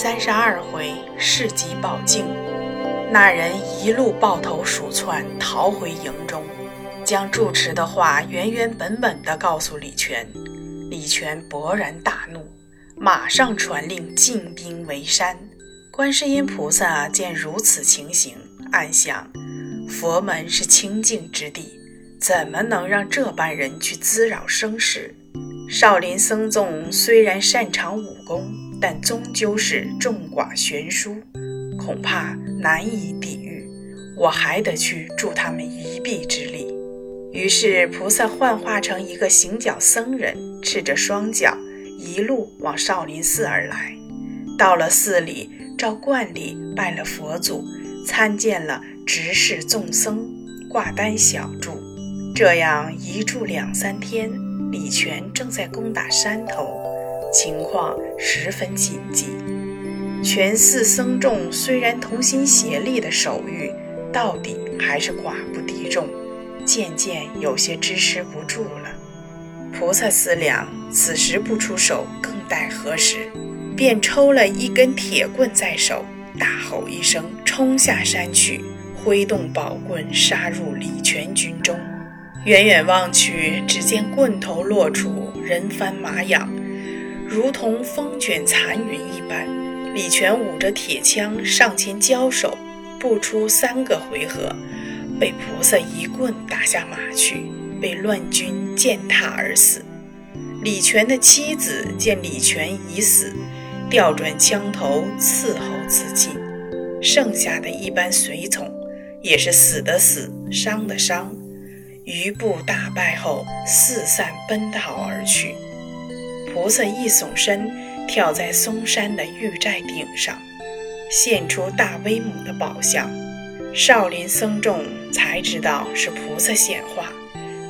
三十二回市集报镜，那人一路抱头鼠窜逃回营中，将住持的话原原本本地告诉李全。李全勃然大怒，马上传令进兵围山。观世音菩萨见如此情形，暗想：佛门是清净之地，怎么能让这般人去滋扰生事？少林僧众虽然擅长武功，但终究是众寡悬殊，恐怕难以抵御。我还得去助他们一臂之力。于是菩萨幻化成一个行脚僧人，赤着双脚，一路往少林寺而来。到了寺里，照惯例拜了佛祖，参见了执事众僧，挂单小住。这样一住两三天。李全正在攻打山头，情况十分紧急。全寺僧众虽然同心协力的守御，到底还是寡不敌众，渐渐有些支持不住了。菩萨思量，此时不出手，更待何时？便抽了一根铁棍在手，大吼一声，冲下山去，挥动宝棍，杀入李全军中。远远望去，只见棍头落处，人翻马仰，如同风卷残云一般。李全舞着铁枪上前交手，不出三个回合，被菩萨一棍打下马去，被乱军践踏而死。李全的妻子见李全已死，调转枪头伺候自尽。剩下的一班随从，也是死的死，伤的伤。余部大败后，四散奔逃而去。菩萨一耸身，跳在嵩山的玉寨顶上，现出大威猛的宝相。少林僧众才知道是菩萨显化，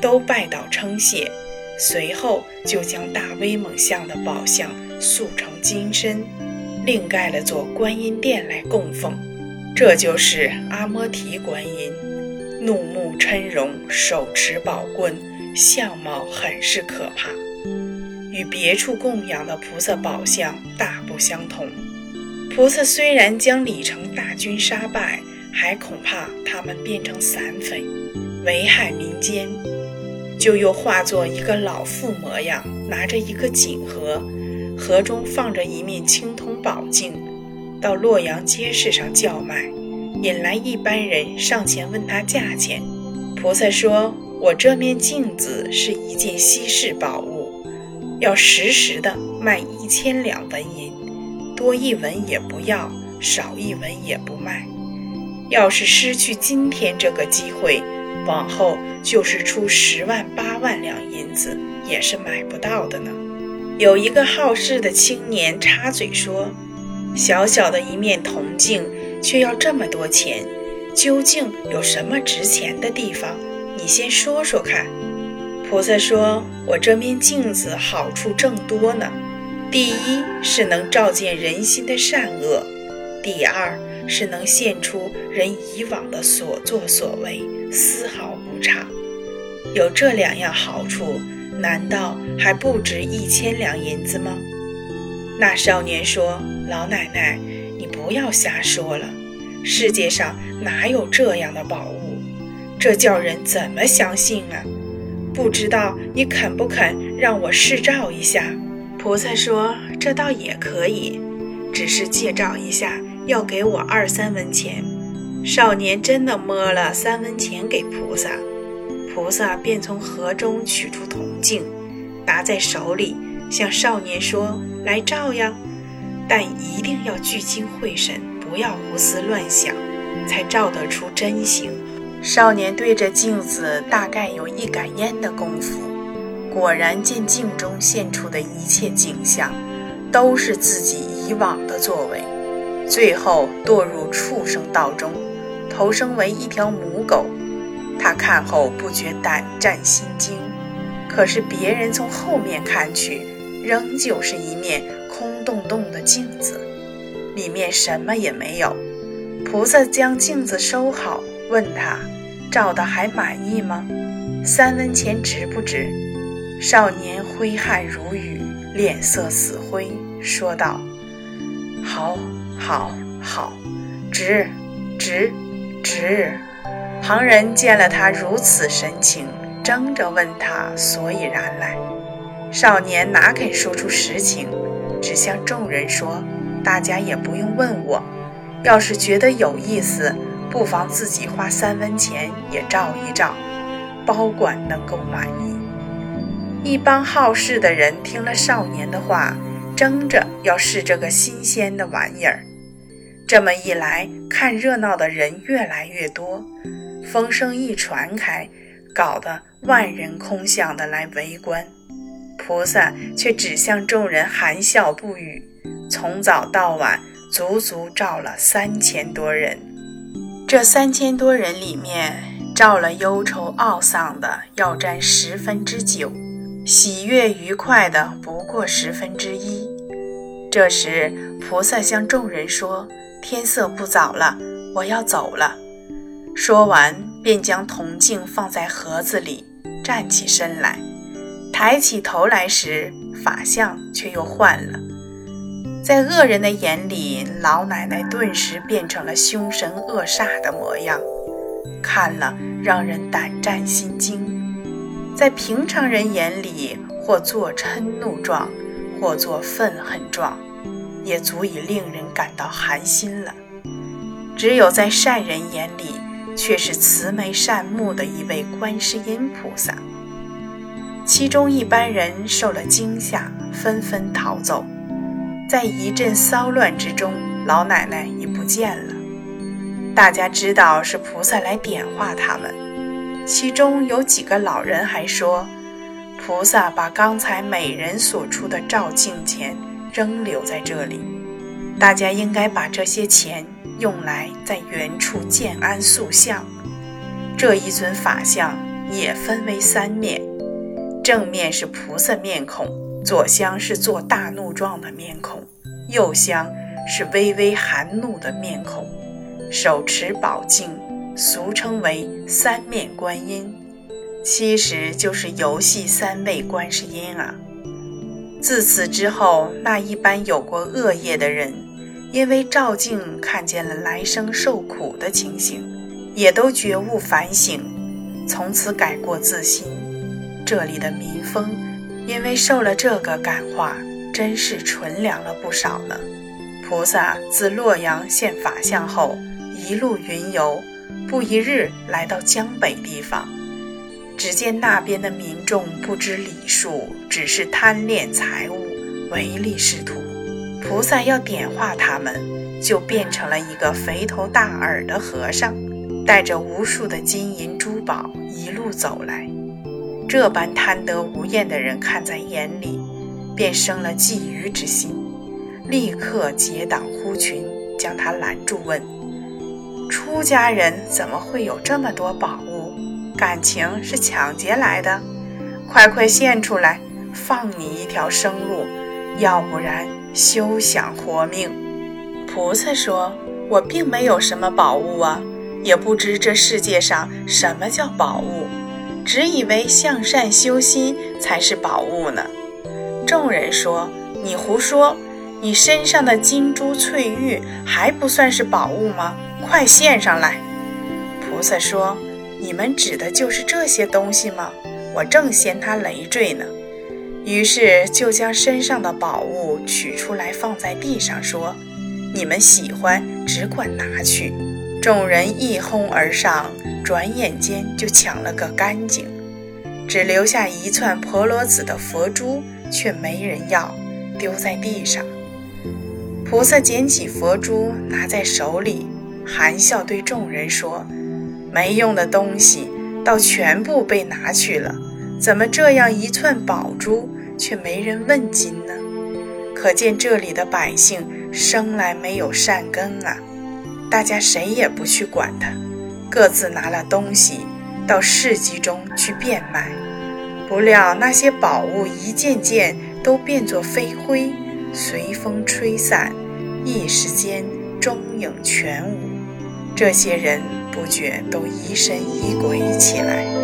都拜倒称谢。随后就将大威猛像的宝相塑成金身，另盖了座观音殿来供奉。这就是阿摩提观音。怒目嗔容，手持宝棍，相貌很是可怕，与别处供养的菩萨宝像大不相同。菩萨虽然将李成大军杀败，还恐怕他们变成散匪，危害民间，就又化作一个老妇模样，拿着一个锦盒，盒中放着一面青铜宝镜，到洛阳街市上叫卖。引来一般人上前问他价钱，菩萨说：“我这面镜子是一件稀世宝物，要实时的卖一千两纹银，多一文也不要，少一文也不卖。要是失去今天这个机会，往后就是出十万八万两银子也是买不到的呢。”有一个好事的青年插嘴说：“小小的一面铜镜。”却要这么多钱，究竟有什么值钱的地方？你先说说看。菩萨说：“我这面镜子好处正多呢。第一是能照见人心的善恶，第二是能现出人以往的所作所为，丝毫不差。有这两样好处，难道还不值一千两银子吗？”那少年说：“老奶奶。”你不要瞎说了，世界上哪有这样的宝物？这叫人怎么相信啊？不知道你肯不肯让我试照一下？菩萨说：“这倒也可以，只是借照一下要给我二三文钱。”少年真的摸了三文钱给菩萨，菩萨便从盒中取出铜镜，拿在手里，向少年说：“来照呀。”但一定要聚精会神，不要胡思乱想，才照得出真形。少年对着镜子大概有一杆烟的功夫，果然见镜中现出的一切景象，都是自己以往的作为。最后堕入畜生道中，投生为一条母狗。他看后不觉胆战心惊，可是别人从后面看去，仍旧是一面。空洞洞的镜子，里面什么也没有。菩萨将镜子收好，问他：“照的还满意吗？三文钱值不值？”少年挥汗如雨，脸色死灰，说道：“好，好，好，值，值，值。旁人见了他如此神情，争着问他所以然来。少年哪肯说出实情，只向众人说：“大家也不用问我，要是觉得有意思，不妨自己花三文钱也照一照，保管能够满意。”一帮好事的人听了少年的话，争着要试这个新鲜的玩意儿。这么一来，看热闹的人越来越多。风声一传开，搞得万人空巷的来围观，菩萨却只向众人含笑不语。从早到晚，足足照了三千多人。这三千多人里面，照了忧愁懊丧的要占十分之九，喜悦愉快的不过十分之一。这时，菩萨向众人说：“天色不早了，我要走了。”说完，便将铜镜放在盒子里，站起身来，抬起头来时，法相却又换了。在恶人的眼里，老奶奶顿时变成了凶神恶煞的模样，看了让人胆战心惊；在平常人眼里，或作嗔怒状，或作愤恨状，也足以令人感到寒心了。只有在善人眼里，却是慈眉善目的一位观世音菩萨。其中一般人受了惊吓，纷纷逃走。在一阵骚乱之中，老奶奶已不见了。大家知道是菩萨来点化他们。其中有几个老人还说，菩萨把刚才每人所出的照镜钱仍留在这里，大家应该把这些钱。用来在原处建安塑像，这一尊法像也分为三面，正面是菩萨面孔，左相是做大怒状的面孔，右相是微微含怒的面孔，手持宝镜，俗称为三面观音，其实就是游戏三位观世音啊。自此之后，那一般有过恶业的人。因为照镜看见了来生受苦的情形，也都觉悟反省，从此改过自新。这里的民风，因为受了这个感化，真是纯良了不少呢。菩萨自洛阳现法相后，一路云游，不一日来到江北地方，只见那边的民众不知礼数，只是贪恋财物，唯利是图。菩萨要点化他们，就变成了一个肥头大耳的和尚，带着无数的金银珠宝一路走来。这般贪得无厌的人看在眼里，便生了觊觎之心，立刻结党呼群，将他拦住问：“出家人怎么会有这么多宝物？感情是抢劫来的？快快现出来，放你一条生路，要不然……”休想活命！菩萨说：“我并没有什么宝物啊，也不知这世界上什么叫宝物，只以为向善修心才是宝物呢。”众人说：“你胡说！你身上的金珠翠玉还不算是宝物吗？快献上来！”菩萨说：“你们指的就是这些东西吗？我正嫌它累赘呢。”于是就将身上的宝物取出来放在地上，说：“你们喜欢，只管拿去。”众人一哄而上，转眼间就抢了个干净，只留下一串婆罗子的佛珠，却没人要，丢在地上。菩萨捡起佛珠，拿在手里，含笑对众人说：“没用的东西，倒全部被拿去了，怎么这样一串宝珠？”却没人问津呢，可见这里的百姓生来没有善根啊！大家谁也不去管他，各自拿了东西到市集中去变卖。不料那些宝物一件件都变作飞灰，随风吹散，一时间踪影全无。这些人不觉都疑神疑鬼起来。